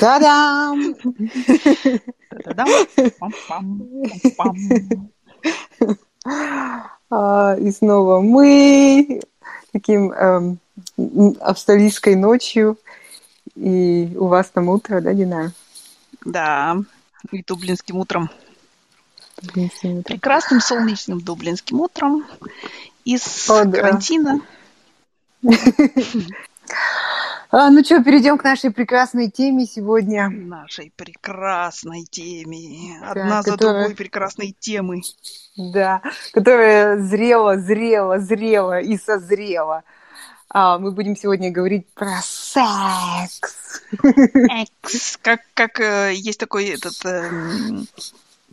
Та-дам! А, и снова мы таким эм, австралийской ночью. И у вас там утро, да, Дина? Да, и дублинским утром. Дублинским утром. Прекрасным солнечным дублинским утром из О, да. карантина. А, ну что, перейдем к нашей прекрасной теме сегодня. Нашей прекрасной теме. Одна да, за которая... другой прекрасной темы. Да, которая зрела, зрела, зрела и созрела. А, мы будем сегодня говорить про секс. Экс. Как, как э, есть такой этот э,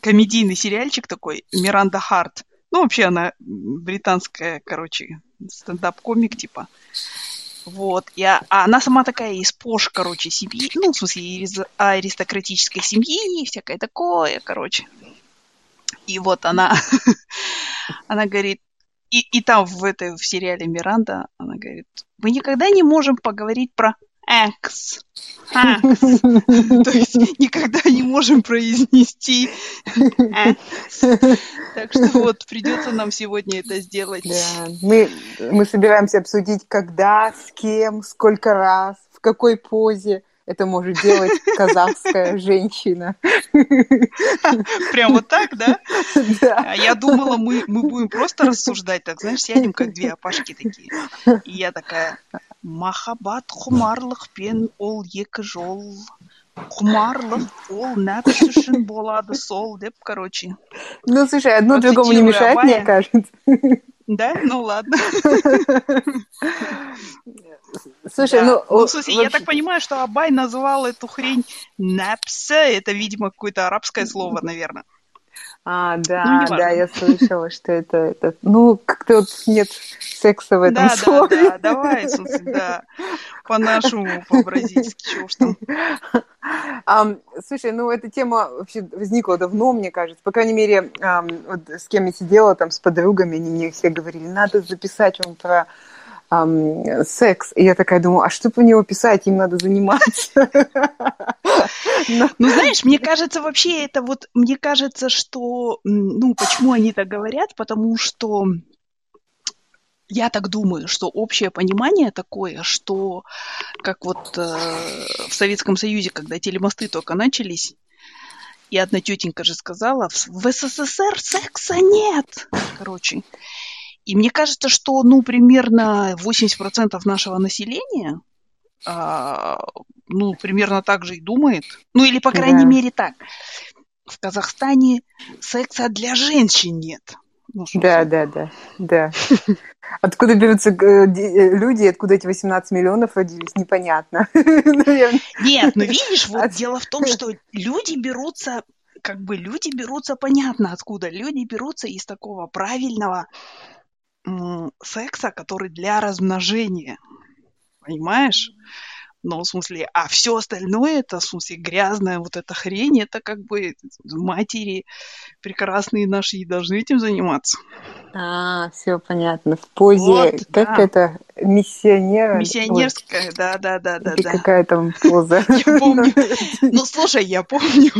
комедийный сериальчик такой, Миранда Харт. Ну, вообще она британская, короче, стендап-комик типа. Вот. И, а она сама такая из пош, короче, семьи. Ну, в смысле, из аристократической семьи и всякое такое, короче. И вот она, она говорит, и, и там в этой в сериале Миранда она говорит, мы никогда не можем поговорить про X. X. То есть никогда не можем произнести. Так что вот придется нам сегодня это сделать. Да. Мы, мы собираемся обсудить, когда, с кем, сколько раз, в какой позе это может делать казахская женщина. Прям вот так, да? Да. А я думала, мы, мы будем просто рассуждать, так, знаешь, сядем как две опашки такие. И я такая, махаббат құмарлықпен ол екі жол құмарлық ол нәпсі үшін болады сол деп короче. Ну слушай одно другому не мешает мне кажется. Да? Ну ладно. Слушай, ну... Ну, слушай, я так понимаю, что Абай назвал эту хрень напса. Это, видимо, какое-то арабское слово, наверное. А, да, ну, да, я слышала, что это, это ну, как-то вот нет секса в этом да, слове. Да, да, давай, слушай, да, по-нашему, по-бразильски, чего уж там. Um, слушай, ну, эта тема вообще возникла давно, мне кажется. По крайней мере, um, вот с кем я сидела, там, с подругами, они мне все говорили, надо записать вам про эм, секс. И я такая думаю, а что по него писать? Им надо заниматься. Ну, знаешь, мне кажется, вообще это вот, мне кажется, что, ну, почему они так говорят? Потому что я так думаю, что общее понимание такое, что как вот э, в Советском Союзе, когда телемосты только начались, и одна тетенька же сказала, в СССР секса нет. Короче, и мне кажется, что, ну, примерно 80% нашего населения, а, ну, примерно так же и думает. Ну, или, по крайней да. мере, так. В Казахстане секса для женщин нет. Ну, да, да, да, да. Откуда берутся э, э, люди, откуда эти 18 миллионов родились, непонятно. Нет, ну видишь, вот дело в том, что люди берутся, как бы люди берутся понятно откуда. Люди берутся из такого правильного секса, который для размножения. Понимаешь? Ну, в смысле, а все остальное, это, в смысле, грязная вот эта хрень, это как бы матери прекрасные наши и должны этим заниматься. А, все понятно. В позе, вот, как да. это, миссионера? Миссионерская, да, да, да, да. да. какая там поза? Я помню. Ну, слушай, я помню.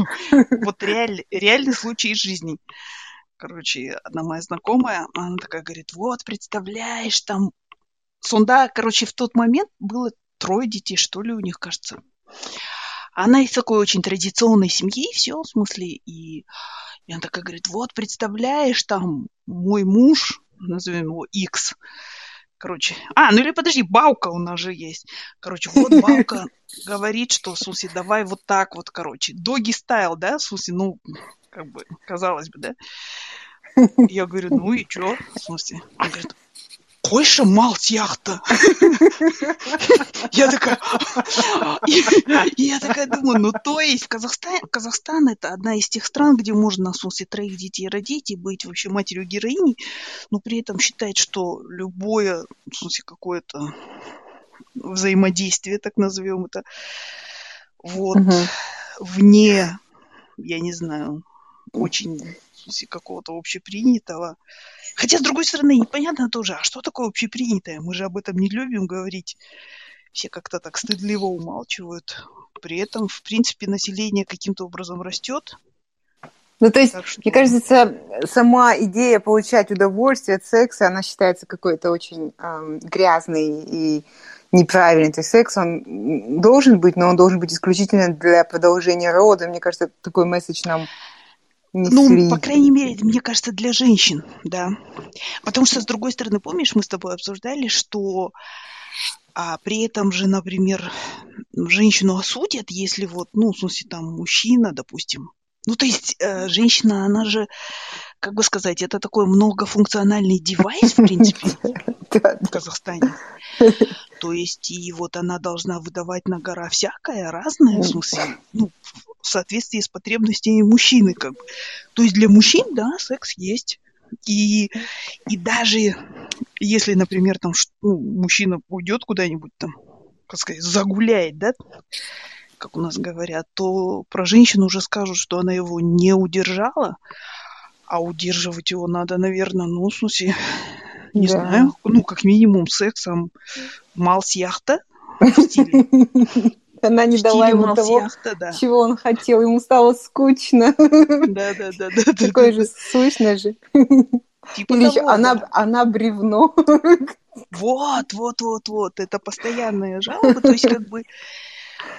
Вот реальный случай из жизни короче, одна моя знакомая, она такая говорит, вот, представляешь, там Сунда, короче, в тот момент было трое детей, что ли, у них, кажется. Она из такой очень традиционной семьи, все, в смысле, и, и она такая говорит, вот, представляешь, там мой муж, назовем его X, короче, а, ну или подожди, Баука у нас же есть. Короче, вот Баука говорит, что, в смысле, давай вот так вот, короче, доги стайл, да, в смысле, ну, как бы, казалось бы, да. Я говорю, ну и чё? В смысле? Он говорит, қойшы мал сияқты я такая я такая думаю ну то есть казахстан казахстан это одна из тех стран где можно в смысле троих детей родить и быть вообще матерью героини но при этом считать что любое в смысле какое-то взаимодействие так назовем это вот вне я не знаю очень какого-то общепринятого. Хотя, с другой стороны, непонятно тоже, а что такое общепринятое? Мы же об этом не любим говорить. Все как-то так стыдливо умалчивают. при этом, в принципе, население каким-то образом растет. Ну, то есть, что... мне кажется, сама идея получать удовольствие от секса, она считается какой-то очень э, грязной и неправильный. То есть секс, он должен быть, но он должен быть исключительно для продолжения рода. Мне кажется, такой месседж нам. Ну, по крайней мере, мне кажется, для женщин, да. Потому что, с другой стороны, помнишь, мы с тобой обсуждали, что а при этом же, например, женщину осудят, если вот, ну, в смысле, там, мужчина, допустим. Ну, то есть, э, женщина, она же, как бы сказать, это такой многофункциональный девайс, в принципе, в Казахстане. То есть, и вот она должна выдавать на гора всякое, разное, в смысле, ну, в соответствии с потребностями мужчины, как бы. То есть, для мужчин, да, секс есть. И, и даже если, например, там ну, мужчина уйдет куда-нибудь там, как сказать, загуляет, да, как у нас говорят, то про женщину уже скажут, что она его не удержала, а удерживать его надо, наверное, ну, в смысле, не да. знаю, ну, как минимум сексом малс яхта в стиле. Она не дала ему того, яхта, да. чего он хотел. Ему стало скучно. Да, да, да, да. Такое же слышно же. Типа Или того, она, да. она бревно. Вот, вот, вот, вот. Это постоянная жалоба. То есть, как бы,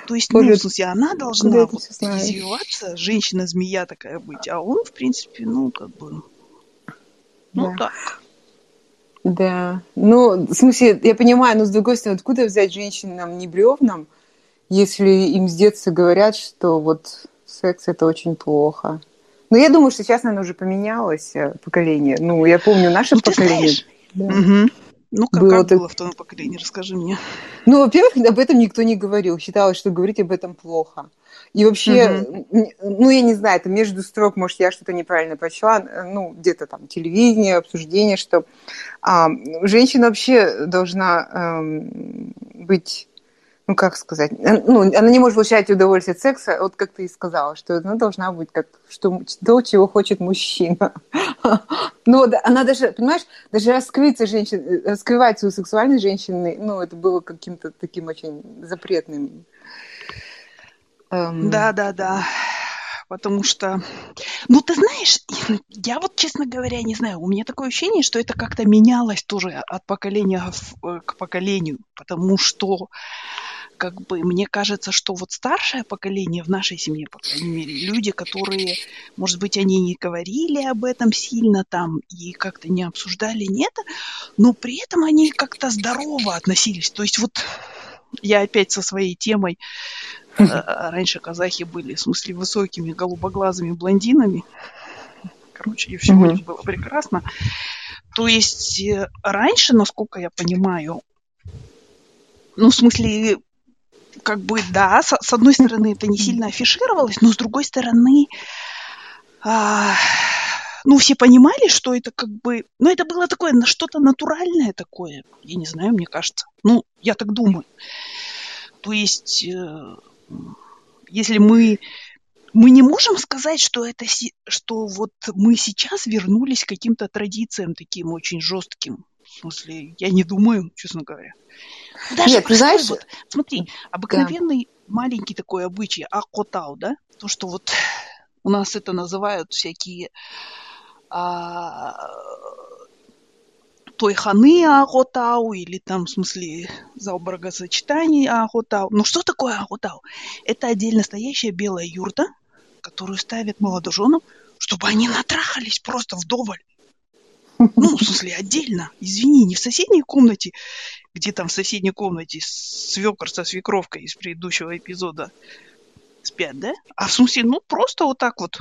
то есть, ну, в смысле, она должна вот извиваться, женщина-змея такая быть, а он, в принципе, ну, как бы, ну, да. так. Да. Ну, в смысле, я понимаю, но с другой стороны, откуда взять женщинам не бревнам, если им с детства говорят, что вот секс это очень плохо. Ну, я думаю, что сейчас, наверное, уже поменялось э, поколение. Ну, я помню наше ну, поколение. Да. Угу. Ну, как было, как было в том поколении, расскажи мне. Ну, во-первых, об этом никто не говорил. Считалось, что говорить об этом плохо. И вообще, угу. ну, я не знаю, это между строк, может, я что-то неправильно прочла, ну, где-то там телевидение, обсуждение, что а, женщина вообще должна а, быть ну как сказать, ну, она не может получать удовольствие от секса, вот как ты и сказала, что она должна быть как что, то, чего хочет мужчина. Но она даже, понимаешь, даже раскрыться женщин, э, раскрывать свою сексуальность женщины, ну, это было каким-то таким очень запретным. Эм. Да, да, да. Потому что, ну, ты знаешь, я вот, честно говоря, не знаю, у меня такое ощущение, что это как-то менялось тоже от поколения э, к поколению, потому что как бы мне кажется, что вот старшее поколение в нашей семье, по крайней мере, люди, которые, может быть, они не говорили об этом сильно там и как-то не обсуждали не это, но при этом они как-то здорово относились. То есть вот я опять со своей темой. Э, раньше казахи были, в смысле, высокими голубоглазыми блондинами. Короче, и все у них было прекрасно. То есть э, раньше, насколько я понимаю, ну, в смысле, как бы, да, с, с одной стороны, это не сильно афишировалось, но с другой стороны, а, ну, все понимали, что это как бы, ну, это было такое, что-то натуральное такое, я не знаю, мне кажется. Ну, я так думаю. То есть, э, если мы мы не можем сказать, что это что вот мы сейчас вернулись к каким-то традициям таким очень жестким. В смысле, я не думаю, честно говоря. Даже Нет, знаешь... Вот, смотри, обыкновенный да. маленький такой обычай, акотау, да? То, что вот у нас это называют всякие а, той ханы Аготау или там, в смысле, за брагосочетание Аготау. Но что такое Аготау? Это отдельно стоящая белая юрта, которую ставят молодоженам, чтобы они натрахались просто вдоволь. Ну, в смысле, отдельно. Извини, не в соседней комнате, где там в соседней комнате свекр со свекровкой из предыдущего эпизода спят, да? А в смысле, ну, просто вот так вот.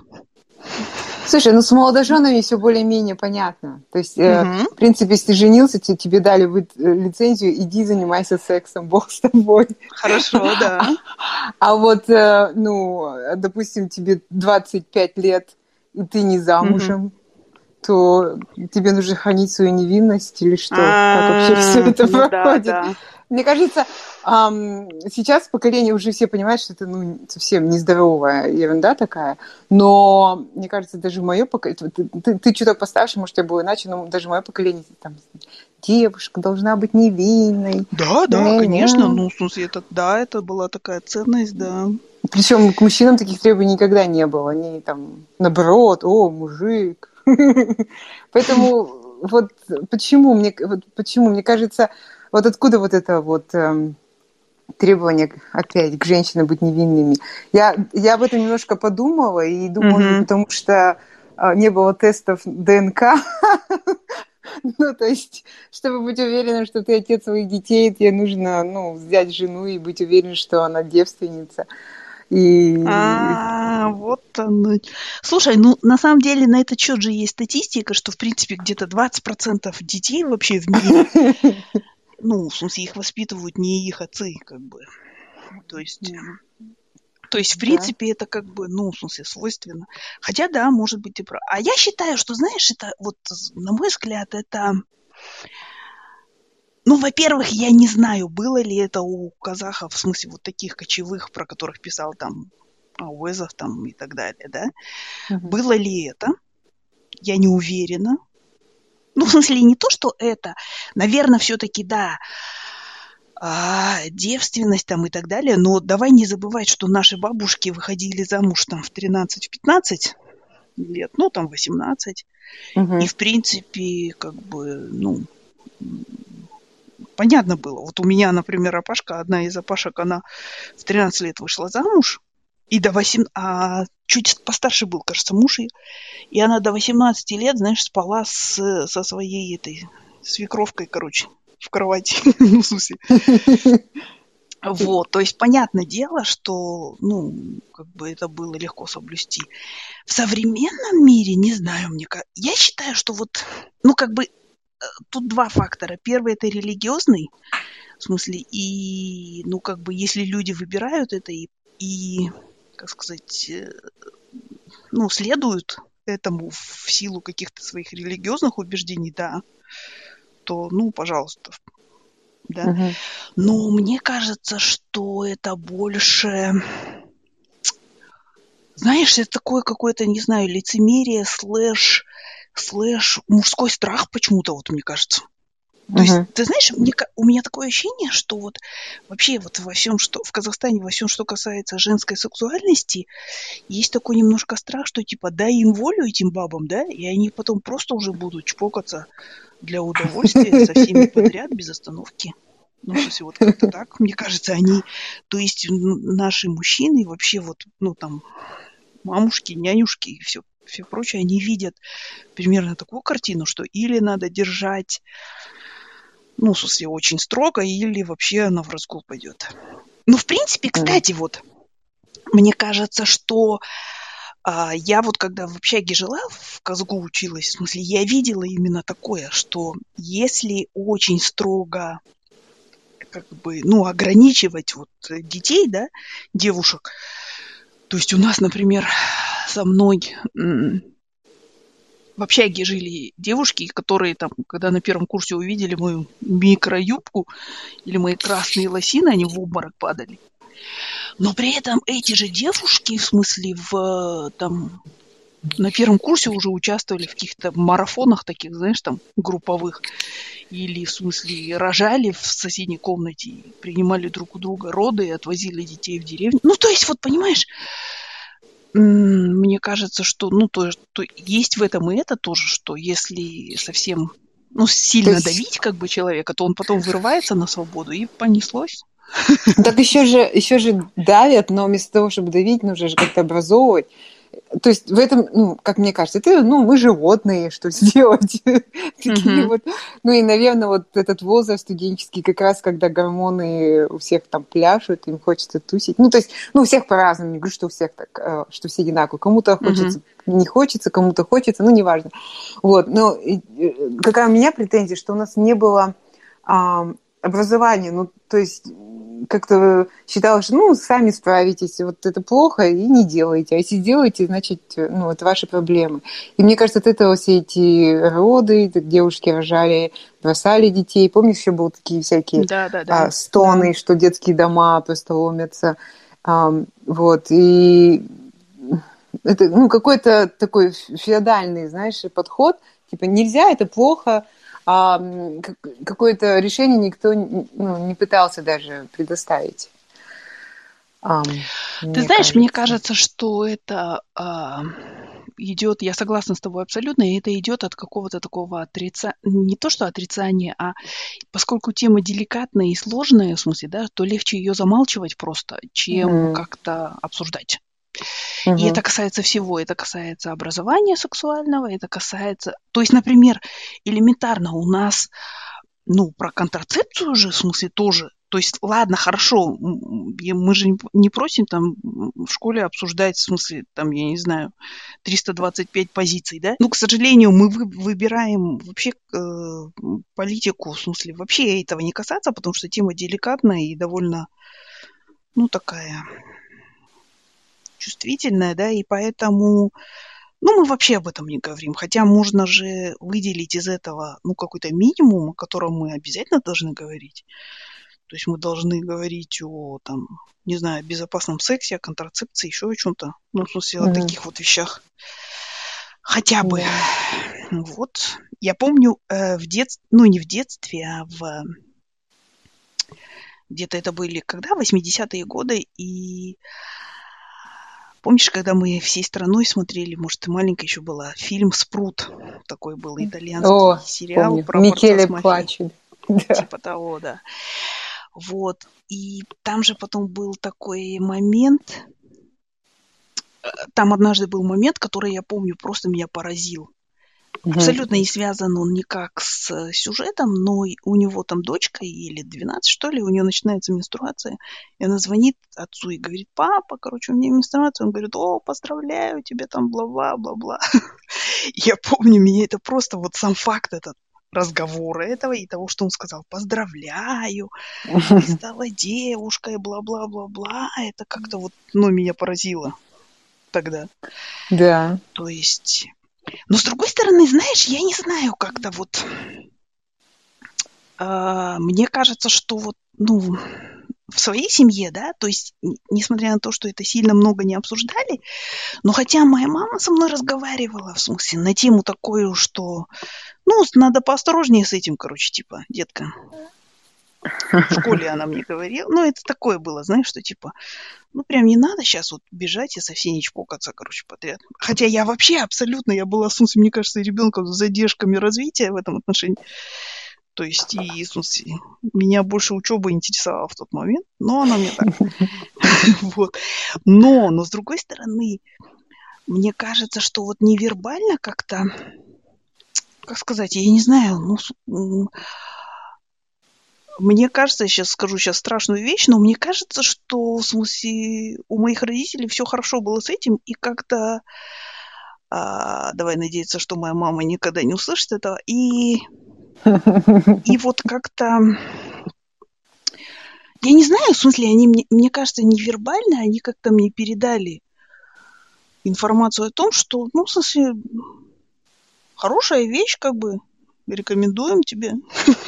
Слушай, ну с молодоженами все более-менее понятно. То есть, угу. э, в принципе, если ты женился, тебе, тебе дали быть, э, лицензию, иди занимайся сексом, бог с тобой. Хорошо, да. А вот, э, ну, допустим, тебе 25 лет, и ты не замужем, угу то тебе нужно хранить свою невинность или что? Как вообще все это ну проходит? Мне кажется, сейчас поколение уже все понимают, что это ну, совсем нездоровая ерунда такая, но мне кажется, даже мое поколение, ты, ты, что-то постарше, может, тебя было иначе, но даже мое поколение, там, девушка должна быть невинной. Да, да, э, конечно. Ну, в смысле, это, да, это была такая ценность, да. Причем к мужчинам таких требований никогда не было. Они там, наоборот, о, мужик. Поэтому вот почему мне, вот почему мне кажется, вот откуда вот это вот эм, требование опять к женщинам быть невинными. Я, я об этом немножко подумала и думала, mm-hmm. потому что э, не было тестов ДНК. Ну, то есть, чтобы быть уверенным, что ты отец своих детей, тебе нужно, ну, взять жену и быть уверен, что она девственница. И... А, вот оно. Слушай, ну на самом деле на этот счет же есть статистика, что в принципе где-то 20% детей вообще в мире, ну, в смысле, их воспитывают не их отцы, как бы. То есть, то есть, в принципе, да. это как бы, ну, в смысле, свойственно. Хотя, да, может быть, и прав. А я считаю, что, знаешь, это вот, на мой взгляд, это ну, во-первых, я не знаю, было ли это у казахов, в смысле вот таких кочевых, про которых писал там Уэзов там и так далее, да? Угу. Было ли это? Я не уверена. Ну, в смысле, не то, что это. Наверное, все-таки, да, а, девственность там и так далее. Но давай не забывать, что наши бабушки выходили замуж там в 13-15 лет, ну, там 18. Угу. И, в принципе, как бы, ну, понятно было. Вот у меня, например, Апашка, одна из Апашек, она в 13 лет вышла замуж, и до 8, а чуть постарше был, кажется, муж ее, и она до 18 лет, знаешь, спала с, со своей этой свекровкой, короче, в кровати, ну, в смысле. Вот, то есть понятное дело, что, ну, как бы это было легко соблюсти. В современном мире, не знаю, мне как... Я считаю, что вот, ну, как бы тут два фактора. Первый это религиозный, в смысле, и, ну, как бы, если люди выбирают это и, и как сказать, э, ну, следуют этому в силу каких-то своих религиозных убеждений, да, то, ну, пожалуйста, да. uh Но мне кажется, что это больше, знаешь, это такое какое-то, не знаю, лицемерие слэш слэш мужской страх почему-то, вот мне кажется. То uh-huh. есть, ты знаешь, мне, у меня такое ощущение, что вот вообще вот во всем, что в Казахстане, во всем, что касается женской сексуальности, есть такой немножко страх, что типа дай им волю этим бабам, да, и они потом просто уже будут чпокаться для удовольствия со всеми подряд без остановки. Ну, в смысле, вот как-то так, мне кажется, они, то есть наши мужчины вообще вот, ну, там, мамушки, нянюшки и все все прочее, они видят примерно такую картину, что или надо держать, ну, в смысле, очень строго, или вообще она в разгул пойдет. Ну, в принципе, кстати, вот, мне кажется, что а, я вот когда в общаге жила, в Казгу училась, в смысле, я видела именно такое, что если очень строго как бы, ну, ограничивать вот детей, да, девушек, то есть у нас, например, со мной в общаге жили девушки, которые там, когда на первом курсе увидели мою микроюбку или мои красные лосины, они в обморок падали. Но при этом эти же девушки, в смысле, в там на первом курсе уже участвовали в каких-то марафонах таких, знаешь, там, групповых. Или, в смысле, рожали в соседней комнате, принимали друг у друга роды и отвозили детей в деревню. Ну, то есть, вот, понимаешь, мне кажется, что ну, то, то есть в этом и это тоже, что если совсем ну, сильно есть... давить как бы человека, то он потом вырывается на свободу и понеслось. Так еще же, еще же давят, но вместо того, чтобы давить, нужно же как-то образовывать то есть в этом, ну, как мне кажется, это, ну, мы животные, что сделать? Такие вот, ну и, наверное, вот этот возраст студенческий, как раз когда гормоны у всех там пляшут, им хочется тусить. Ну, то есть, ну, у всех по-разному, не говорю, что у всех так, э, что все одинаково. Кому-то хочется, не хочется, кому-то хочется, ну, неважно. Вот, но э, какая у меня претензия, что у нас не было образования, ну, то есть как-то считала, что ну, сами справитесь, вот это плохо, и не делайте. А если делаете, значит, ну, это ваши проблемы. И мне кажется, от этого все эти роды, девушки рожали, бросали детей. Помнишь, еще были такие всякие да, да, да. А, стоны, да. что детские дома просто ломятся. А, вот, и это, ну, какой-то такой феодальный, знаешь, подход, типа, нельзя, это плохо, а какое-то решение никто ну, не пытался даже предоставить. Um, Ты знаешь, кажется. мне кажется, что это а, идет, я согласна с тобой абсолютно, и это идет от какого-то такого отрицания, не то что отрицания, а поскольку тема деликатная и сложная, в смысле, да, то легче ее замалчивать просто, чем mm-hmm. как-то обсуждать. Mm-hmm. И это касается всего. Это касается образования сексуального, это касается... То есть, например, элементарно у нас, ну, про контрацепцию же, в смысле, тоже то есть, ладно, хорошо, мы же не просим там в школе обсуждать, в смысле, там, я не знаю, 325 позиций, да? Ну, к сожалению, мы выбираем вообще э, политику, в смысле, вообще этого не касаться, потому что тема деликатная и довольно, ну, такая чувствительная, да, и поэтому, ну, мы вообще об этом не говорим. Хотя можно же выделить из этого, ну, какой-то минимум, о котором мы обязательно должны говорить. То есть мы должны говорить о, там, не знаю, безопасном сексе, о контрацепции, еще о чем-то. Ну, в смысле, mm-hmm. о таких вот вещах. Хотя бы. Mm-hmm. Вот. Я помню э, в детстве, ну, не в детстве, а в... Где-то это были когда? 80-е годы. И помнишь, когда мы всей страной смотрели, может, ты маленькая еще была, фильм «Спрут». Такой был итальянский О, сериал помню. про Микеле плачет. Типа того, да. Вот. И там же потом был такой момент, э, там однажды был момент, который я помню, просто меня поразил. Абсолютно не связан он никак с сюжетом, но у него там дочка, или 12, что ли, у нее начинается менструация, и она звонит отцу и говорит, папа, короче, у меня менструация. Он говорит, о, поздравляю, тебе там бла-бла-бла-бла. Я помню, меня это просто, вот сам факт этот разговора этого и того, что он сказал «поздравляю», стала девушкой, бла-бла-бла-бла, это как-то вот, ну, меня поразило тогда. Да. То есть... Но с другой стороны, знаешь, я не знаю, как-то вот... Э, мне кажется, что вот, ну, в своей семье, да, то есть, несмотря на то, что это сильно много не обсуждали, но хотя моя мама со мной разговаривала, в смысле, на тему такую, что, ну, надо поосторожнее с этим, короче, типа, детка. В школе она мне говорила. Ну, это такое было, знаешь, что типа, ну, прям не надо сейчас вот бежать и со всеми чпокаться, короче, подряд. Хотя я вообще абсолютно, я была, в мне кажется, ребенком с задержками развития в этом отношении. То есть, и, в меня больше учеба интересовала в тот момент, но она мне так. Вот. Но, но с другой стороны, мне кажется, что вот невербально как-то, как сказать, я не знаю, ну, мне кажется, я сейчас скажу сейчас страшную вещь, но мне кажется, что в смысле у моих родителей все хорошо было с этим, и как-то а, давай надеяться, что моя мама никогда не услышит этого, и и вот как-то... Я не знаю, в смысле, они, мне, мне кажется, невербально, они как-то мне передали информацию о том, что, ну, в смысле, хорошая вещь, как бы, рекомендуем тебе.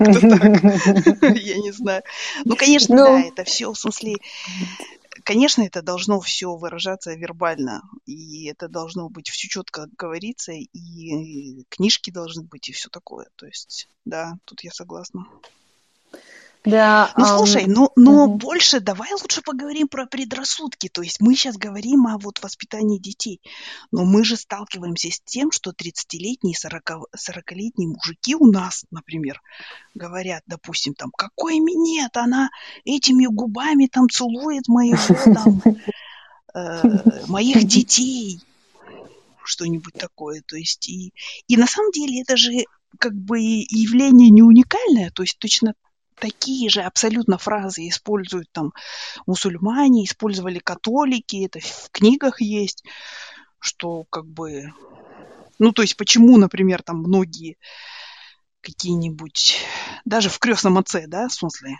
Как-то так. Я не знаю. Ну, конечно, ну. да, это все, в смысле, конечно, это должно все выражаться вербально, и это должно быть все четко говориться, и книжки должны быть, и все такое. То есть, да, тут я согласна. Да. Ну, слушай, ну, но угу. больше давай лучше поговорим про предрассудки. То есть мы сейчас говорим о вот воспитании детей, но мы же сталкиваемся с тем, что 30-летние, 40-летние мужики у нас, например, говорят, допустим, там, какой минет, она этими губами там целует моего там, э, моих детей, что-нибудь такое. То есть и, и на самом деле это же как бы явление не уникальное, то есть точно такие же абсолютно фразы используют там мусульмане, использовали католики, это в книгах есть, что как бы... Ну, то есть почему, например, там многие какие-нибудь, даже в крестном отце, да, в смысле,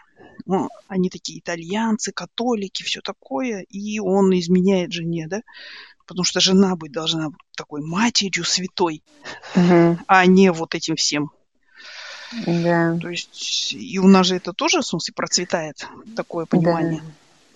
ну, они такие итальянцы, католики, все такое, и он изменяет жене, да, потому что жена быть должна быть такой матерью святой, угу. а не вот этим всем да. То есть и у нас же это тоже, в смысле, процветает, такое понимание.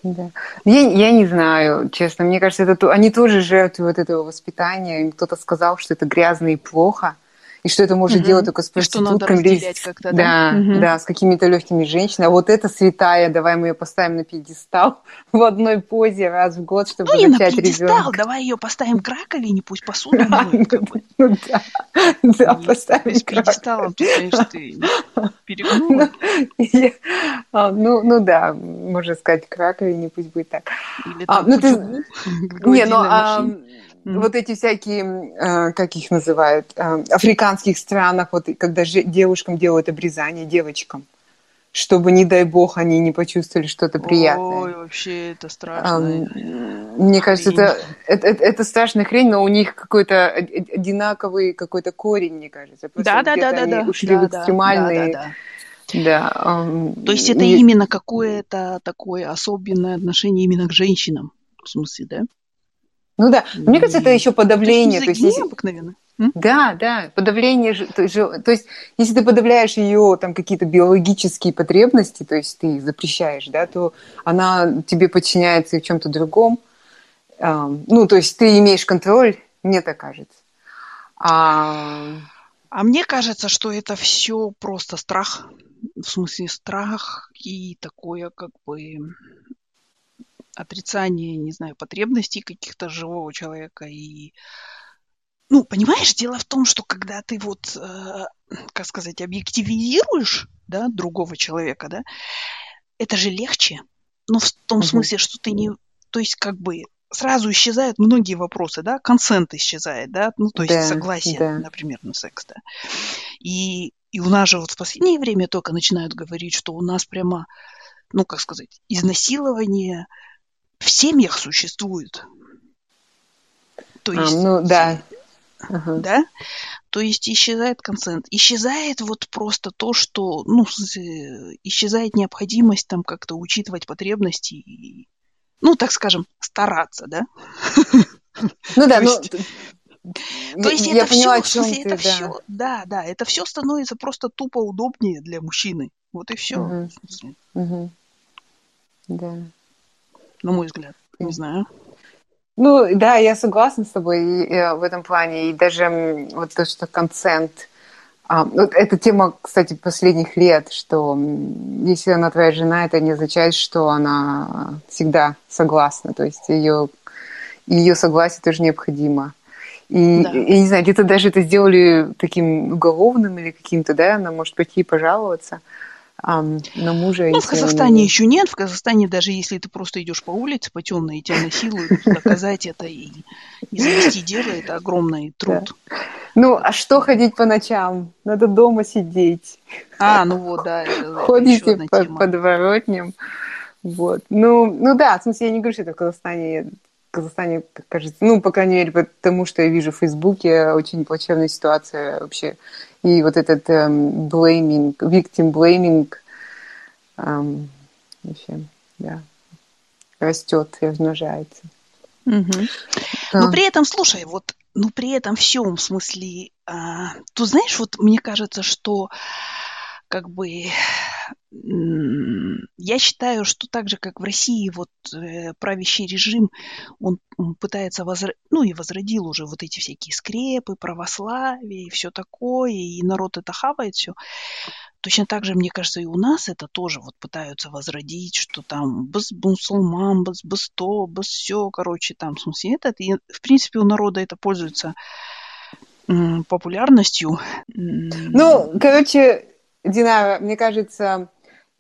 Да. да. Я, я не знаю, честно. Мне кажется, это, они тоже жертвы вот этого воспитания. Им кто-то сказал, что это грязно и плохо. И что это может угу. делать только с проститутками. Или... как-то, да? Да, угу. да, с какими-то легкими женщинами. А вот это святая, давай мы ее поставим на пьедестал в одной позе раз в год, чтобы ну, зачать ребенка. давай ее поставим к раковине, пусть посуду моет. Ну да, да, поставим к пьедесталом, ты, конечно, ты перегнула. А, ну, ну да, можно сказать, к раковине, пусть будет так. Или а, ну, ты... Не, ну, Mm-hmm. Вот эти всякие, э, как их называют, э, африканских странах, вот когда же девушкам делают обрезание, девочкам, чтобы, не дай бог, они не почувствовали что-то приятное. Ой, вообще это страшно. Мне кажется, это, это, это, это страшная хрень, но у них какой-то одинаковый какой-то корень, мне кажется. да, да, да, да, да. ушли да, в экстремальные... Да, да, да. Да. То есть это и... именно какое-то такое особенное отношение именно к женщинам, в смысле, да? Ну да, мне кажется, это еще подавление. То есть, то есть обыкновенно. Да, да, подавление, то есть, то есть если ты подавляешь ее там какие-то биологические потребности, то есть ты запрещаешь, да, то она тебе подчиняется и в чем-то другом. Ну, то есть ты имеешь контроль, мне так кажется. А... а мне кажется, что это все просто страх, в смысле страх и такое как бы отрицание, не знаю, потребностей каких-то живого человека и ну, понимаешь, дело в том, что когда ты вот, э, как сказать, объективизируешь, да, другого человека, да, это же легче. Но в том угу. смысле, что ты не, то есть как бы сразу исчезают многие вопросы, да, консент исчезает, да, ну, то есть да, согласие, да. например, на секс, да. И, и у нас же вот в последнее время только начинают говорить, что у нас прямо, ну, как сказать, изнасилование, в семьях существует. То а, есть, а, ну да. Uh-huh. Да? То есть исчезает консент. Исчезает вот просто то, что, ну, исчезает необходимость там как-то учитывать потребности и, ну, так скажем, стараться, да? Ну да, ну... То есть это все, это все, да, да, это все становится просто тупо удобнее для мужчины. Вот и все. Да на мой взгляд. Не знаю. Ну, да, я согласна с тобой в этом плане. И даже вот то, что консент... А, вот эта тема, кстати, последних лет, что если она твоя жена, это не означает, что она всегда согласна. То есть ее, ее согласие тоже необходимо. И, да. я не знаю, где-то даже это сделали таким уголовным или каким-то, да, она может пойти и пожаловаться а, на мужа. Ну, в Казахстане не... еще нет. В Казахстане даже если ты просто идешь по улице по темной, и тебя насилуют, доказать это и, и завести дело, это огромный труд. Да. Ну, а что ходить по ночам? Надо дома сидеть. А, ну вот, да. Ходите по тема. подворотням. Вот. Ну, ну да, в смысле, я не говорю, что это в Казахстане в Казахстане, кажется, ну, по крайней мере, потому что я вижу в Фейсбуке очень плачевная ситуация вообще и вот этот эм, blaming, victim blaming эм, вообще, да, растет и размножается. Угу. Да. Но при этом, слушай, вот, ну при этом в смысле, а, ты знаешь, вот мне кажется, что как бы я считаю, что так же, как в России, вот э, правящий режим, он пытается возродить, ну и возродил уже вот эти всякие скрепы, православие и все такое, и народ это хавает все. Точно так же, мне кажется, и у нас это тоже вот пытаются возродить, что там без мусульман, без, без то, без все, короче, там, в смысле, это, и, в принципе, у народа это пользуется популярностью. Ну, короче, Динара, мне кажется,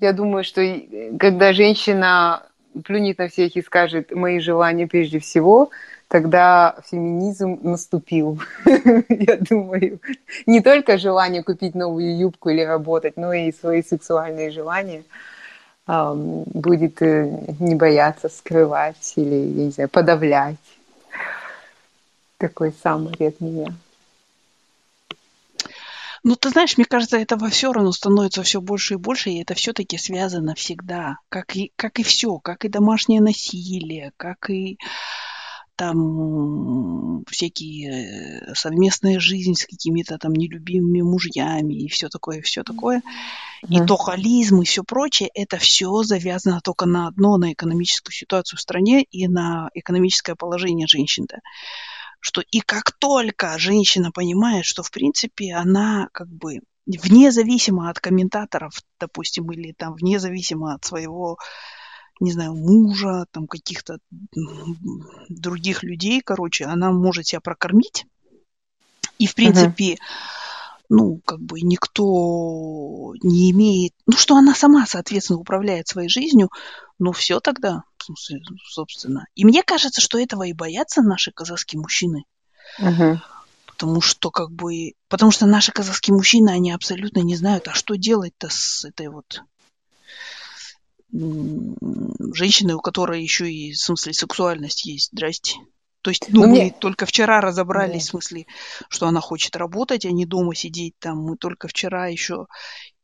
я думаю, что когда женщина плюнет на всех и скажет «мои желания прежде всего», тогда феминизм наступил. Я думаю, не только желание купить новую юбку или работать, но и свои сексуальные желания будет э, не бояться скрывать или, я не знаю, подавлять. Такой самый от меня. Ну, ты знаешь, мне кажется, этого все равно становится все больше и больше, и это все-таки связано всегда, как и, как и все, как и домашнее насилие, как и там всякие э, совместная жизнь с какими-то там нелюбимыми мужьями и все такое, все такое. И mm. тохолизм и все прочее, это все завязано только на одно, на экономическую ситуацию в стране и на экономическое положение женщин. Да что и как только женщина понимает, что, в принципе, она как бы вне зависимо от комментаторов, допустим, или там вне зависимо от своего, не знаю, мужа, там каких-то других людей, короче, она может себя прокормить. И, в принципе, uh-huh. Ну, как бы никто не имеет... Ну, что она сама, соответственно, управляет своей жизнью, ну, все тогда, собственно. И мне кажется, что этого и боятся наши казахские мужчины. Uh-huh. Потому что как бы... Потому что наши казахские мужчины, они абсолютно не знают, а что делать-то с этой вот женщиной, у которой еще и, в смысле, сексуальность есть. Здрасте. То есть, ну, Но мы мне... только вчера разобрались, да. в смысле, что она хочет работать, а не дома сидеть там. Мы только вчера еще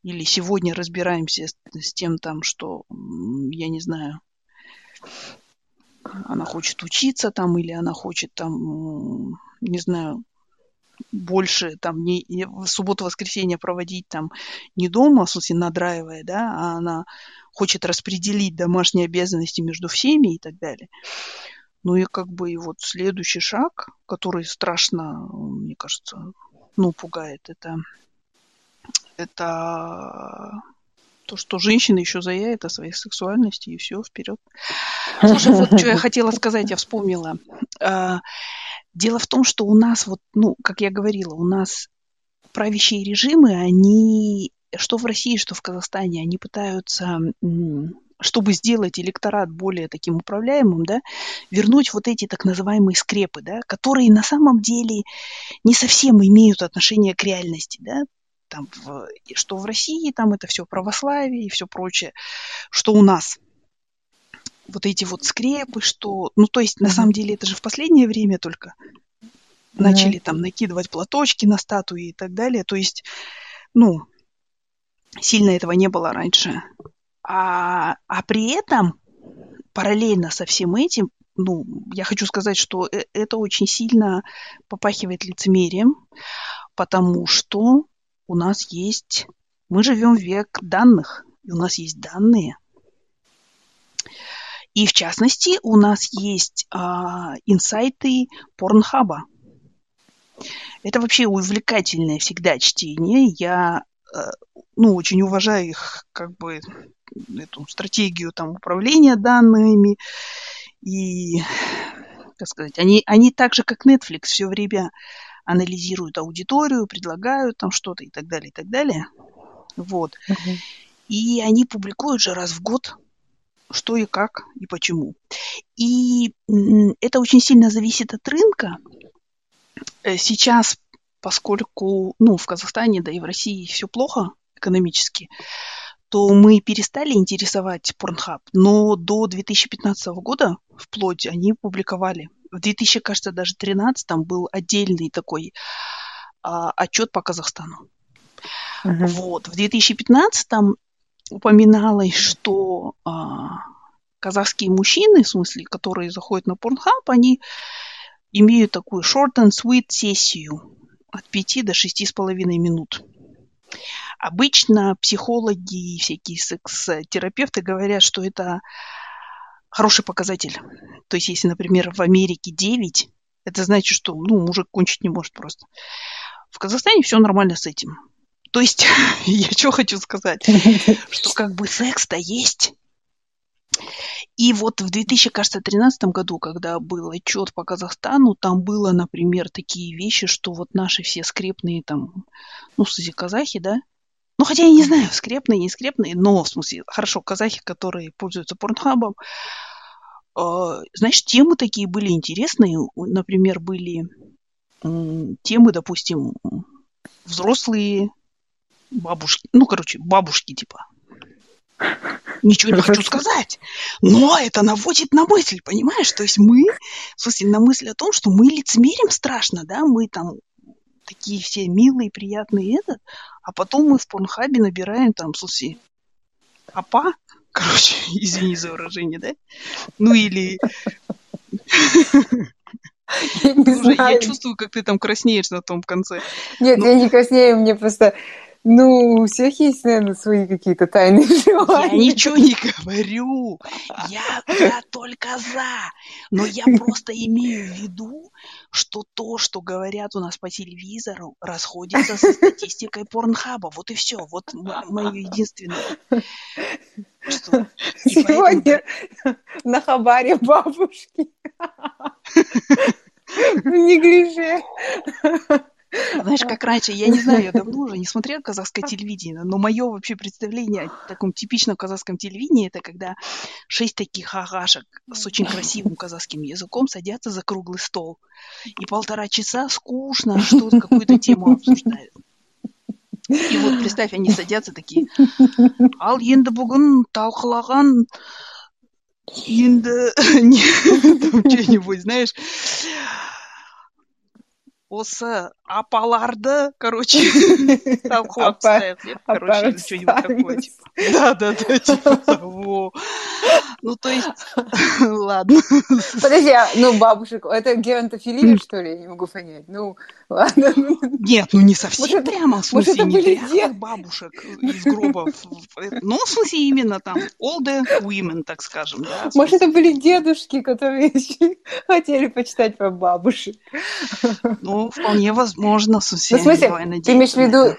или сегодня разбираемся с, с тем там, что, я не знаю, она хочет учиться там, или она хочет там, не знаю, больше там не, не в субботу-воскресенье проводить там не дома, в смысле надраивая, да, а она хочет распределить домашние обязанности между всеми и так далее. Ну и как бы и вот следующий шаг, который страшно, мне кажется, ну, пугает, это, это то, что женщина еще заявит о своей сексуальности, и все, вперед. Слушай, вот что я хотела сказать, я вспомнила. А, Дело в том, что у нас, вот, ну, как я говорила, у нас правящие режимы, они, что в России, что в Казахстане, они пытаются чтобы сделать электорат более таким управляемым, да, вернуть вот эти так называемые скрепы, да, которые на самом деле не совсем имеют отношение к реальности, да, там, в, что в России там это все православие и все прочее, что у нас – вот эти вот скрепы, что... Ну, то есть, на самом деле, это же в последнее время только начали там накидывать платочки на статуи и так далее. То есть, ну, сильно этого не было раньше. А, а при этом параллельно со всем этим, ну, я хочу сказать, что э, это очень сильно попахивает лицемерием, потому что у нас есть... Мы живем век данных, и у нас есть данные, и в частности, у нас есть а, инсайты Порнхаба. Это вообще увлекательное всегда чтение. Я а, ну, очень уважаю их как бы эту стратегию там, управления данными. И, как сказать, они, они так же, как Netflix, все время анализируют аудиторию, предлагают там что-то и так далее, и так далее. Вот. Uh-huh. И они публикуют же раз в год что и как и почему. И это очень сильно зависит от рынка. Э, сейчас, поскольку ну, в Казахстане, да и в России все плохо экономически, то мы перестали интересовать Pornhub. Но до 2015 года вплоть они публиковали. В 2000, кажется, даже 2013 там был отдельный такой а, отчет по Казахстану. Uh-huh. Вот. В 2015 упоминалось, что а, казахские мужчины, в смысле, которые заходят на Pornhub, они имеют такую short and sweet сессию от 5 до 6,5 минут. Обычно психологи и всякие секс-терапевты говорят, что это хороший показатель. То есть, если, например, в Америке 9, это значит, что ну, мужик кончить не может просто. В Казахстане все нормально с этим. То есть, я что хочу сказать, что как бы секс-то есть. И вот в 2013 году, когда был отчет по Казахстану, там было, например, такие вещи, что вот наши все скрепные там, ну, смысле, казахи, да, ну, хотя я не знаю, скрепные, не скрепные, но, в смысле, хорошо, казахи, которые пользуются порнхабом, э, значит, темы такие были интересные. Например, были э, темы, допустим, взрослые бабушки, ну, короче, бабушки типа. Ничего не хочу сказать. Но это наводит на мысль, понимаешь? То есть мы, в смысле, на мысль о том, что мы лицемерим страшно, да, мы там такие все милые, приятные это, а потом мы в порнхабе набираем там, смысле, апа, короче, извини за выражение, да? Ну или... Я, не Уже, я чувствую, как ты там краснеешь на том конце. Нет, Но... я не краснею, мне просто Ну, у всех есть, наверное, свои какие-то тайные желания. Я ничего не говорю. Я, я только за. Но я просто имею в виду, что то, что говорят у нас по телевизору, расходится со статистикой порнхаба. Вот и все. Вот мое единственное. Что? Сегодня поэтому... на хабаре бабушки. В неглиже. Знаешь, как раньше, я не знаю, я давно уже не смотрела казахское телевидение, но мое вообще представление о таком типичном казахском телевидении, это когда шесть таких агашек с очень красивым казахским языком садятся за круглый стол. И полтора часа скучно что-то, какую-то тему обсуждают. И вот представь, они садятся такие. Ал енді бүгін талқылаған енді там что-нибудь, знаешь, осы апаларды, короче, талқылап тастайық деп, короче, что-нибудь такое, типа. Да, да, да, типа того. Ну, то есть, ладно. Подожди, а, ну, бабушек, это геронтофилия, что ли? Я не могу понять. Ну, ладно. Нет, ну не совсем прямо, в смысле, не прямо бабушек из гроба. Ну, в смысле, именно там older women, так скажем, да. Может, это были дедушки, которые хотели почитать про бабушек. Ну, вполне возможно, смысле, ну, в смысле ты имеешь в виду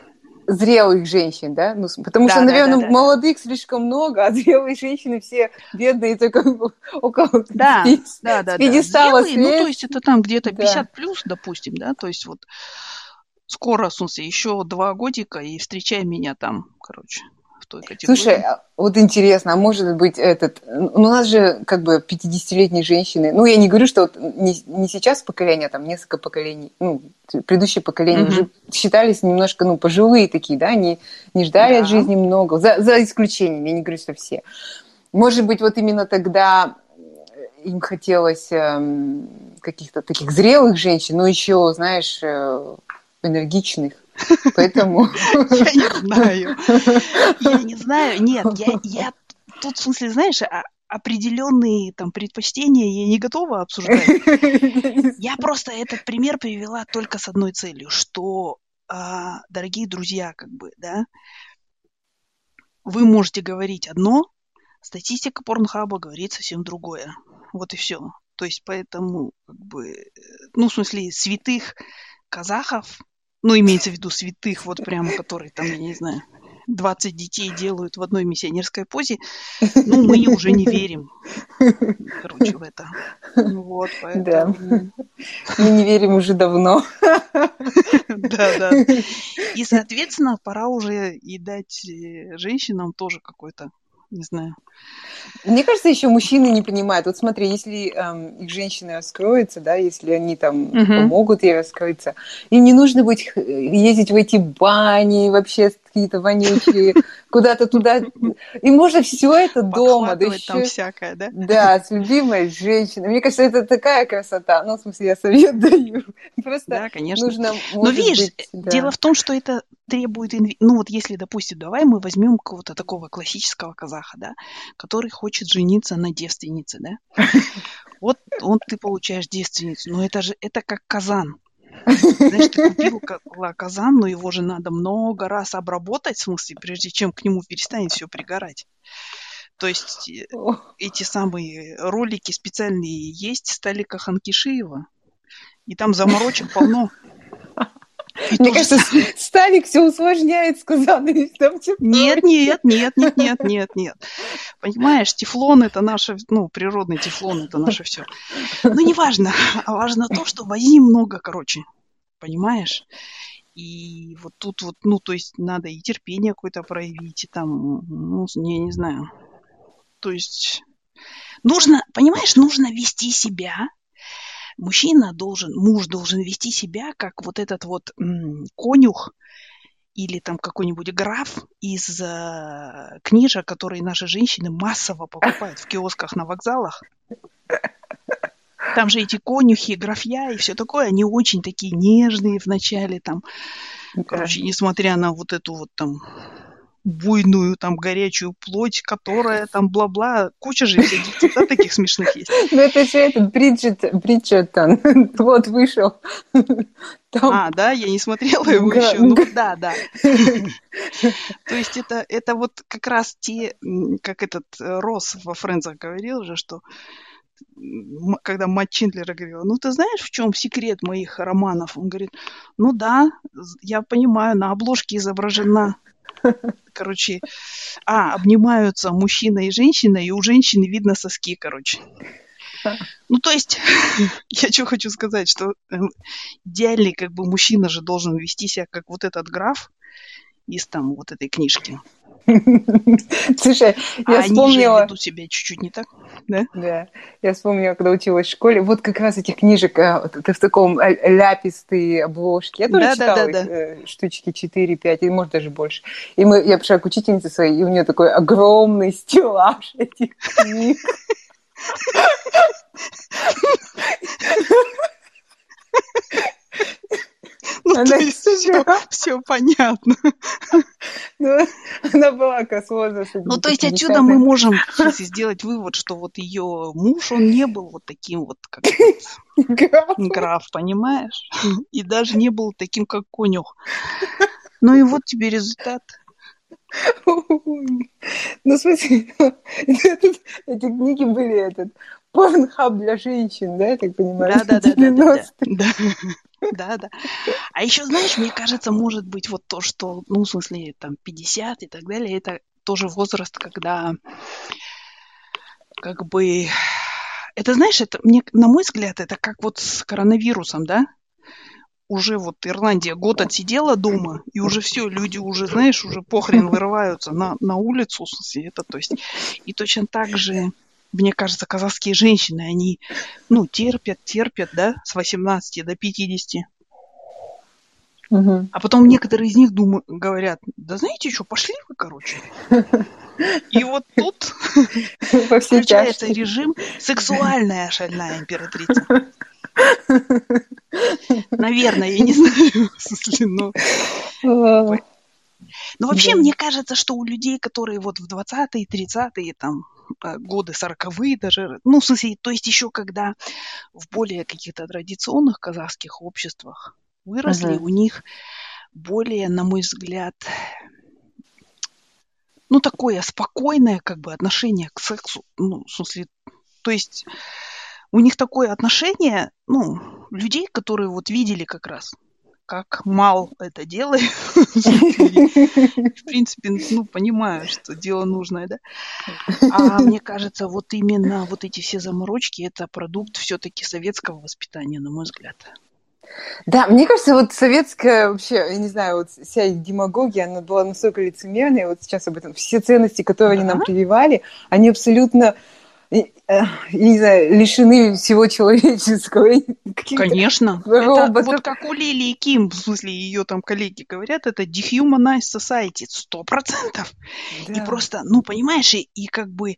зрелых женщин, да? Ну, потому да, что, наверное, да, да, молодых слишком много, а зрелые женщины все бедные только около да, да, да, пьедестала да. Зрелые, ну, то есть это там где-то 50 да. плюс, допустим, да, то есть вот скоро, в смысле, еще два годика, и встречай меня там, короче той категории. Слушай, а вот интересно, а может быть этот... Ну, у нас же как бы 50-летние женщины... Ну, я не говорю, что вот не, не сейчас поколение, а там несколько поколений, ну, предыдущее поколение mm-hmm. уже считались немножко, ну, пожилые такие, да, не, не ждали да. от жизни много, за, за исключением, я не говорю, что все. Может быть, вот именно тогда им хотелось э, каких-то таких зрелых женщин, но еще, знаешь, э, энергичных. Поэтому... Я не знаю. Я не знаю. Нет, я, я тут, в смысле, знаешь, а, определенные там предпочтения я не готова обсуждать. Я просто этот пример привела только с одной целью, что, а, дорогие друзья, как бы, да, вы можете говорить одно, статистика Порнхаба говорит совсем другое. Вот и все. То есть поэтому, как бы, э, ну, в смысле, святых казахов ну, имеется в виду святых, вот прямо, которые там, я не знаю, 20 детей делают в одной миссионерской позе, ну, мы уже не верим, короче, в это. Ну вот, поэтому... Да, мы не верим уже давно. Да, да. И, соответственно, пора уже и дать э, женщинам тоже какой-то, не знаю, мне кажется, еще мужчины не понимают. Вот смотри, если эм, их женщины раскроются, да, если они там угу. помогут ей раскрыться, им не нужно быть ездить в эти бани вообще какие-то вонючие, куда-то туда. И можно все это дома. Да еще... там всякое, да? Да, с любимой женщиной. Мне кажется, это такая красота. Ну, в смысле, я совет даю. Просто да, конечно. нужно, Но видишь, быть, да. дело в том, что это требует... Ну, вот если, допустим, давай мы возьмем какого-то такого классического казаха, да, который хочет жениться на девственнице, да? Вот он, ты получаешь девственницу, но это же, это как казан. Знаешь, ты купил казан, но его же надо много раз обработать, в смысле, прежде чем к нему перестанет все пригорать. То есть э, эти самые ролики специальные есть Сталика Ханкишиева, и там заморочек полно. Мне кажется. Сталик все усложняет с Казаной. Нет, нет, нет, нет, нет, нет, нет. Понимаешь, тефлон это наше, ну, природный тефлон это наше все. Ну, не важно. А важно то, что возни много, короче. Понимаешь? И вот тут вот, ну, то есть надо и терпение какое-то проявить, и там, ну, не, не знаю. То есть нужно, понимаешь, нужно вести себя мужчина должен, муж должен вести себя как вот этот вот м, конюх или там какой-нибудь граф из э, книжек, которые наши женщины массово покупают в киосках на вокзалах. Там же эти конюхи, графья и все такое, они очень такие нежные вначале там. Короче, несмотря на вот эту вот там буйную, там, горячую плоть, которая там бла-бла. Куча же всяких да, таких смешных есть. Ну, это же этот Бриджит, Бриджеттон. Вот вышел. Там... А, да, я не смотрела его Га... еще. Ну, да, да. То есть это, это вот как раз те, как этот э, Росс во Френзах говорил же, что когда мать Чиндлера говорила, ну ты знаешь, в чем секрет моих романов? Он говорит, ну да, я понимаю, на обложке изображена короче, а, обнимаются мужчина и женщина, и у женщины видно соски, короче. Ну, то есть, я что хочу сказать, что э, идеальный как бы мужчина же должен вести себя как вот этот граф из там вот этой книжки. Слушай, я а вспомнила... они же себя чуть-чуть не так, да? Да. Я вспомнила, когда училась в школе, вот как раз этих книжек, э, ты в таком ляпистой обложке. Я тоже да, читала да, да, да. Штучки 4-5, или может даже больше. И мы, я пришла к учительнице своей, и у нее такой огромный стеллаж этих книг. Она то есть все, все понятно. Ну, она была как Ну, то есть отсюда мы можем сделать вывод, что вот ее муж, он не был вот таким вот, как граф. граф, понимаешь? И даже не был таким, как конюх. Ну и вот тебе результат. Ну, смотри, эти книги были этот порнхаб для женщин, да, я так понимаю? Да, да, да, да, да, да, да. А еще, знаешь, мне кажется, может быть вот то, что, ну, в смысле, там, 50 и так далее, это тоже возраст, когда как бы... Это, знаешь, это, мне, на мой взгляд, это как вот с коронавирусом, да? Уже вот Ирландия год отсидела дома, и уже все, люди уже, знаешь, уже похрен вырываются на, на улицу, в смысле, это, то есть, и точно так же мне кажется, казахские женщины, они, ну, терпят, терпят, да, с 18 до 50. Угу. А потом некоторые из них думают, говорят, да знаете что, пошли вы, короче. И вот тут включается режим «Сексуальная шальная императрица». Наверное, я не знаю, но... Но вообще, мне кажется, что у людей, которые вот в 20-е, 30-е, там, годы сороковые даже, ну, в смысле, то есть еще когда в более каких-то традиционных казахских обществах выросли, uh-huh. у них более, на мой взгляд, ну, такое спокойное как бы отношение к сексу, ну, в смысле, то есть у них такое отношение, ну, людей, которые вот видели как раз как Мал это делает. В принципе, ну, понимаю, что дело нужное, да. А мне кажется, вот именно вот эти все заморочки, это продукт все-таки советского воспитания, на мой взгляд. Да, мне кажется, вот советская вообще, я не знаю, вот вся демагогия, она была настолько лицемерная, вот сейчас об этом, все ценности, которые да. они нам прививали, они абсолютно я не знаю, лишены всего человеческого. Конечно. Это вот как у Лилии Ким, в смысле, ее там коллеги говорят, это dehumanized society, сто процентов. Да. И просто, ну, понимаешь, и, и как бы,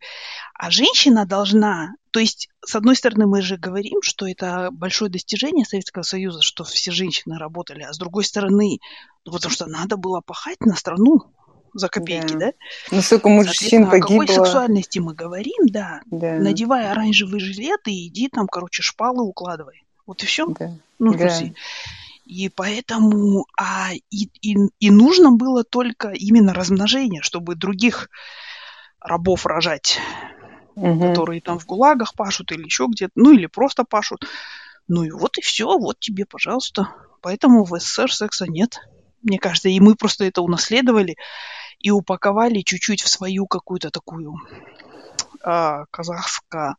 а женщина должна, то есть, с одной стороны, мы же говорим, что это большое достижение Советского Союза, что все женщины работали, а с другой стороны, ну, потому что надо было пахать на страну, за копейки, да? да? Ну, сколько мужчин погибло. о какой сексуальности мы говорим, да. да. Надевай оранжевый жилет и иди там, короче, шпалы укладывай. Вот и все. Да. Ну, да. И поэтому, а и, и, и нужно было только именно размножение, чтобы других рабов рожать, угу. которые там в гулагах пашут или еще где-то, ну или просто пашут. Ну и вот и все, вот тебе, пожалуйста. Поэтому в СССР секса нет, мне кажется, и мы просто это унаследовали и упаковали чуть-чуть в свою какую-то такую э, казахско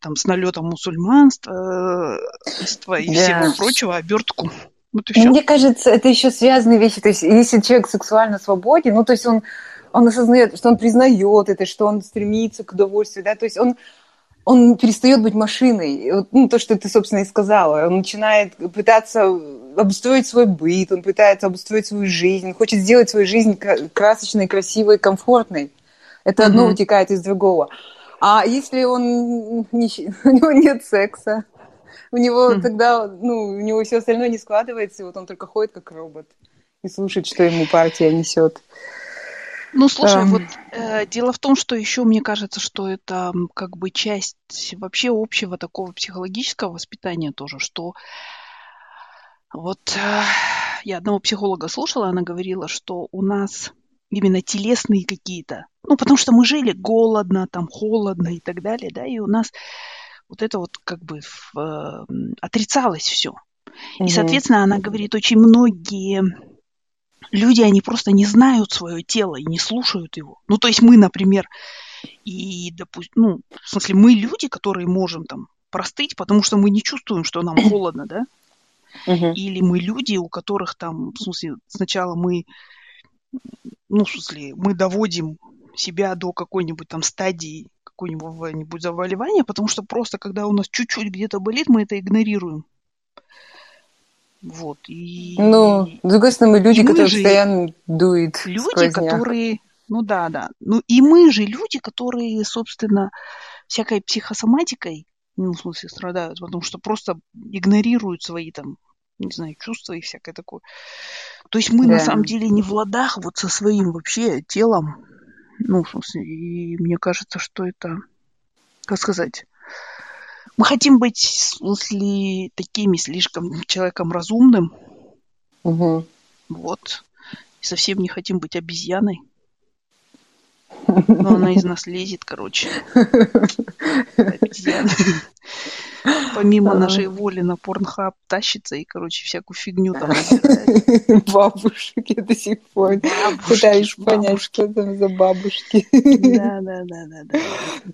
там с налетом мусульманства э, и да. всего прочего обертку. Вот и все. Мне кажется, это еще связанные вещи. То есть, если человек сексуально свободен, ну, то есть он, он осознает, что он признает это, что он стремится к удовольствию, да, то есть он он перестает быть машиной. Ну, то, что ты, собственно, и сказала. Он начинает пытаться обустроить свой быт, он пытается обустроить свою жизнь, он хочет сделать свою жизнь красочной, красивой, комфортной. Это mm-hmm. одно вытекает из другого. А если он не, у него нет секса, у него mm-hmm. тогда, ну, у него все остальное не складывается, и вот он только ходит как робот и слушает, что ему партия несет. Ну, слушай, вот э, дело в том, что еще мне кажется, что это как бы часть вообще общего такого психологического воспитания тоже, что вот э, я одного психолога слушала, она говорила, что у нас именно телесные какие-то, ну, потому что мы жили голодно, там, холодно и так далее, да, и у нас вот это вот как бы в, э, отрицалось все. И, соответственно, она говорит, очень многие люди, они просто не знают свое тело и не слушают его. Ну, то есть мы, например, и, допустим, ну, в смысле, мы люди, которые можем там простыть, потому что мы не чувствуем, что нам холодно, да? Uh-huh. Или мы люди, у которых там, в смысле, сначала мы, ну, в смысле, мы доводим себя до какой-нибудь там стадии какого-нибудь заболевания, потому что просто, когда у нас чуть-чуть где-то болит, мы это игнорируем. Вот. И, ну, с другой стороны, мы люди, которые постоянно дуют Люди, сквозняк. которые... Ну да, да. Ну и мы же люди, которые, собственно, всякой психосоматикой, ну, в смысле, страдают, потому что просто игнорируют свои там, не знаю, чувства и всякое такое. То есть мы да. на самом деле не в ладах вот со своим вообще телом. Ну, в смысле, и мне кажется, что это, как сказать, мы хотим быть, в смысле, такими слишком человеком разумным. Угу. Вот. И совсем не хотим быть обезьяной. Но она из нас лезет, короче. Помимо нашей воли на порнхаб тащится и, короче, всякую фигню там Бабушки я до сих пор пытаюсь понять, что там за бабушки. Да, да, да, да, да.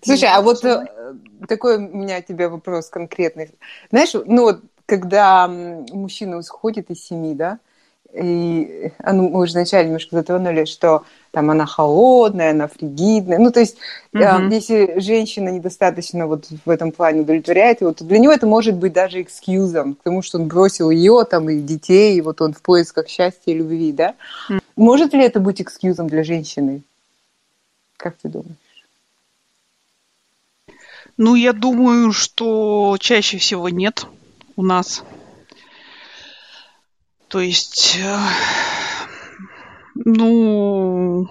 Слушай, а вот э, такой у меня тебе вопрос конкретный. Знаешь, ну вот, когда мужчина уходит из семьи, да, и а, ну, мы уже вначале немножко затронули, что там она холодная, она фригидная. Ну, то есть, mm-hmm. если женщина недостаточно вот в этом плане удовлетворяет его, то для него это может быть даже экскьюзом к тому, что он бросил ее там и детей, и вот он в поисках счастья и любви, да? Mm-hmm. Может ли это быть экскьюзом для женщины? Как ты думаешь? Ну, я думаю, что чаще всего нет у нас. То есть, э, ну,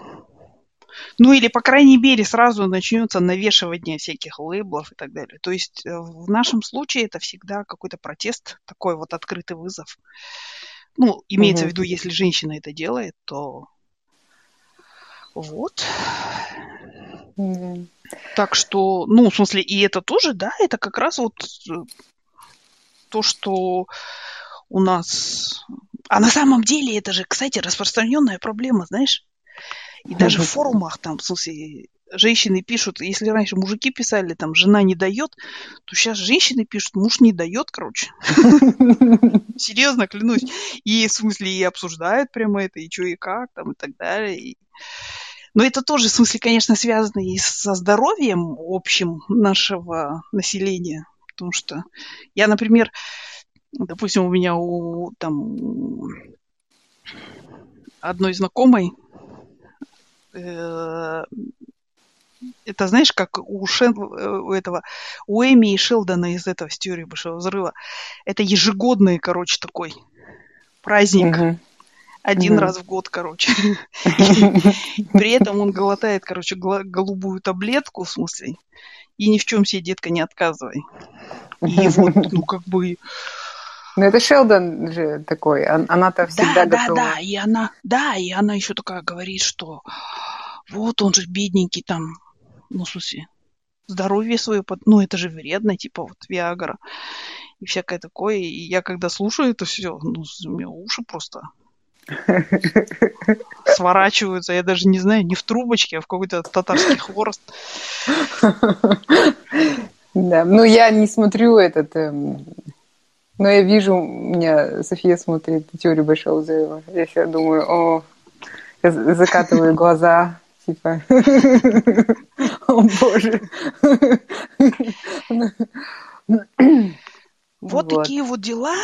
ну или, по крайней мере, сразу начнется навешивание всяких лейблов и так далее. То есть э, в нашем случае это всегда какой-то протест, такой вот открытый вызов. Ну, имеется угу. в виду, если женщина это делает, то вот. Угу. Так что, ну, в смысле, и это тоже, да, это как раз вот э, то, что у нас... А на самом деле это же, кстати, распространенная проблема, знаешь? И даже в форумах там, в смысле, женщины пишут, если раньше мужики писали, там, жена не дает, то сейчас женщины пишут, муж не дает, короче. Серьезно, клянусь. И, в смысле, и обсуждают прямо это, и что, и как, там, и так далее. Но это тоже, в смысле, конечно, связано и со здоровьем общим нашего населения. Потому что я, например, допустим, у меня у там одной знакомой э, это знаешь, как у, Шен, у этого у Эми и Шелдона из этого с теории большого взрыва. Это ежегодный, короче, такой праздник. Угу. Один угу. раз в год, короче. При этом он глотает, короче, голубую таблетку, в смысле, и ни в чем себе, детка, не отказывай. И вот, ну, как бы, ну, это Шелдон же такой, она-то всегда да, готова. Да, да, и она, да, и она еще такая говорит, что вот он же бедненький там, ну, в смысле, здоровье свое, ну, это же вредно, типа вот Виагра и всякое такое. И я когда слушаю это все, ну, у меня уши просто сворачиваются. Я даже не знаю, не в трубочке, а в какой-то татарский хворост. Да, ну я не смотрю этот эм, но я вижу, у меня София смотрит теорию Большого Взрыва. Я себя думаю, о, я закатываю глаза, типа, о боже. Вот, такие вот дела.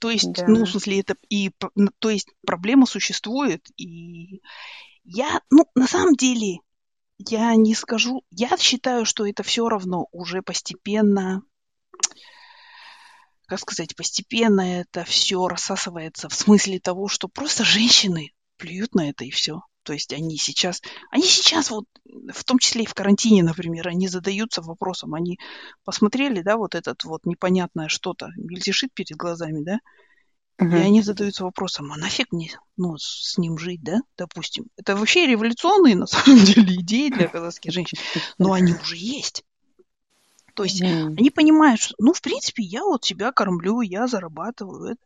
То есть, да. ну, в смысле, это и, то есть, проблема существует, и я, ну, на самом деле, я не скажу, я считаю, что это все равно уже постепенно как сказать, постепенно это все рассасывается в смысле того, что просто женщины плюют на это и все. То есть они сейчас, они сейчас вот, в том числе и в карантине, например, они задаются вопросом, они посмотрели, да, вот этот вот непонятное что-то, мельтешит перед глазами, да, uh-huh. и они задаются вопросом, а нафиг мне, ну, с ним жить, да, допустим. Это вообще революционные, на самом деле, идеи для казахских женщин, но они уже есть. То есть mm. они понимают, что, ну, в принципе, я вот себя кормлю, я зарабатываю. Это.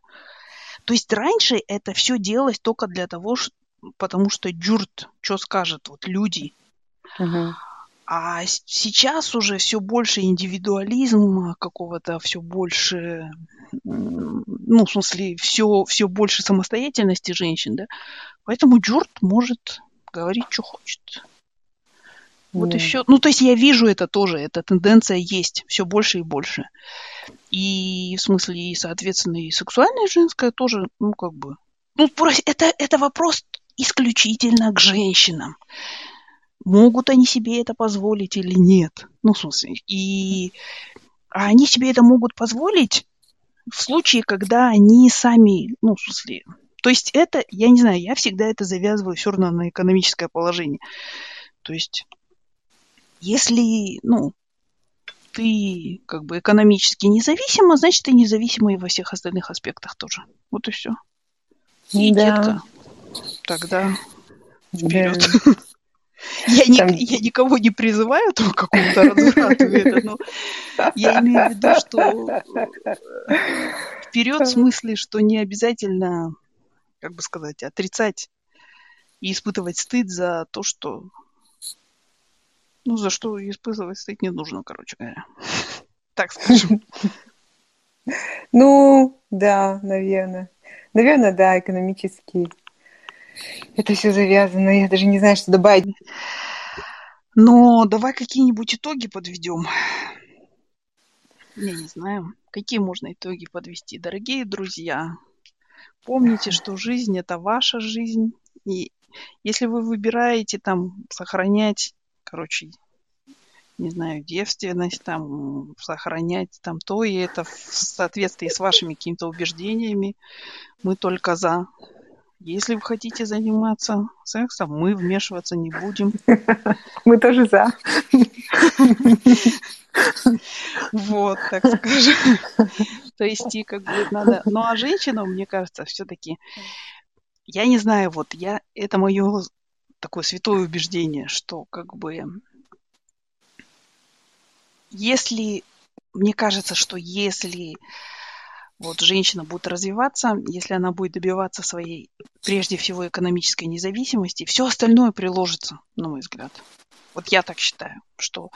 То есть раньше это все делалось только для того, что, потому что джурт, что скажет вот люди. Uh-huh. А сейчас уже все больше индивидуализма какого-то, все больше, ну, в смысле, все, все больше самостоятельности женщин, да. Поэтому джурт может говорить, что хочет. Вот mm. все. Ну, то есть я вижу это тоже, эта тенденция есть все больше и больше. И в смысле, и, соответственно, и сексуальная, и женская тоже, ну, как бы. Ну, это, это вопрос исключительно к женщинам. Могут они себе это позволить или нет? Ну, в смысле, и а они себе это могут позволить в случае, когда они сами, ну, в смысле, то есть это, я не знаю, я всегда это завязываю все равно на экономическое положение. То есть если, ну, ты как бы экономически независима, значит, ты независима и во всех остальных аспектах тоже. Вот и все. И, да. детка, тогда вперед. Да. Я, не, Там... я никого не призываю там, к какому-то разврату, это, но я имею в виду, что вперед в смысле, что не обязательно, как бы сказать, отрицать и испытывать стыд за то, что ну, за что испытывать стыд не нужно, короче говоря. Так скажем. Ну, да, наверное. Наверное, да, экономический. Это все завязано. Я даже не знаю, что добавить. Но давай какие-нибудь итоги подведем. Я не знаю, какие можно итоги подвести. Дорогие друзья, помните, что жизнь – это ваша жизнь. И если вы выбираете там сохранять короче, не знаю, девственность, там, сохранять там то, и это в соответствии с вашими какими-то убеждениями. Мы только за. Если вы хотите заниматься сексом, мы вмешиваться не будем. Мы тоже за. Вот, так скажем. То есть, и как бы надо... Ну, а женщинам, мне кажется, все-таки... Я не знаю, вот я... Это мое такое святое убеждение, что как бы если, мне кажется, что если вот женщина будет развиваться, если она будет добиваться своей, прежде всего, экономической независимости, все остальное приложится, на мой взгляд. Вот я так считаю, что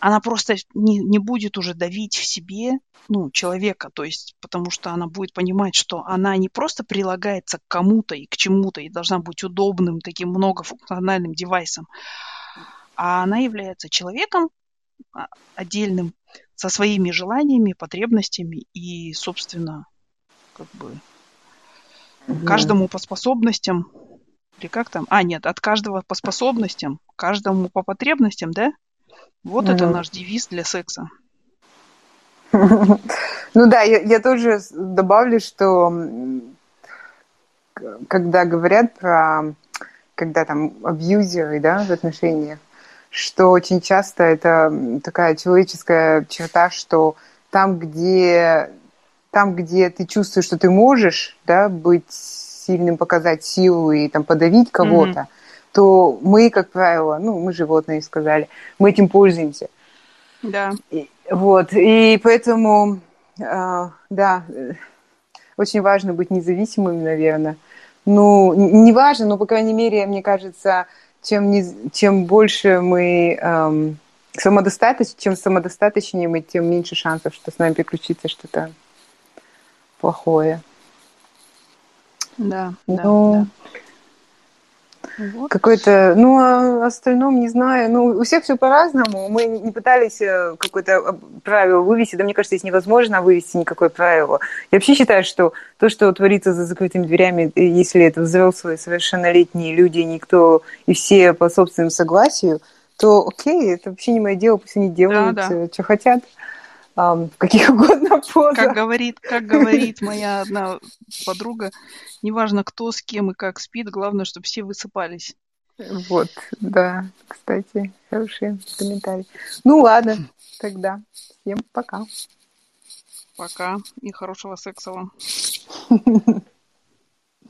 она просто не, не будет уже давить в себе ну, человека, то есть потому что она будет понимать, что она не просто прилагается к кому-то и к чему-то и должна быть удобным, таким многофункциональным девайсом, а она является человеком а, отдельным со своими желаниями, потребностями и, собственно, как бы каждому по способностям или как там? А, нет, от каждого по способностям, каждому по потребностям, да? Вот mm-hmm. это наш девиз для секса. Ну да, я, я тоже добавлю, что когда говорят про, когда там абьюзеры, да, в отношениях, что очень часто это такая человеческая черта, что там, где, там, где ты чувствуешь, что ты можешь, да, быть сильным, показать силу и там подавить кого-то, mm-hmm. То мы, как правило, ну, мы животные сказали, мы этим пользуемся. Да. И, вот, и поэтому, э, да, очень важно быть независимым, наверное. Ну, не важно, но, по крайней мере, мне кажется, чем, не, чем больше мы эм, самодостаточны, чем самодостаточнее мы, тем меньше шансов, что с нами приключится что-то плохое. Да, ну, да, да. Вот. Какой-то, ну, а остальном не знаю. Ну, у всех все по-разному. Мы не пытались э, какое-то правило вывести. Да, мне кажется, здесь невозможно вывести никакое правило. Я вообще считаю, что то, что творится за закрытыми дверями, э, если это взрослые, совершеннолетние люди, никто и все по собственному согласию, то окей, это вообще не мое дело, пусть они делают, да, да. Э, что хотят в каких угодно позах. Как говорит, как говорит моя одна подруга, неважно кто с кем и как спит, главное, чтобы все высыпались. Вот, да, кстати, хороший комментарий. Ну ладно, тогда всем пока. Пока и хорошего секса вам.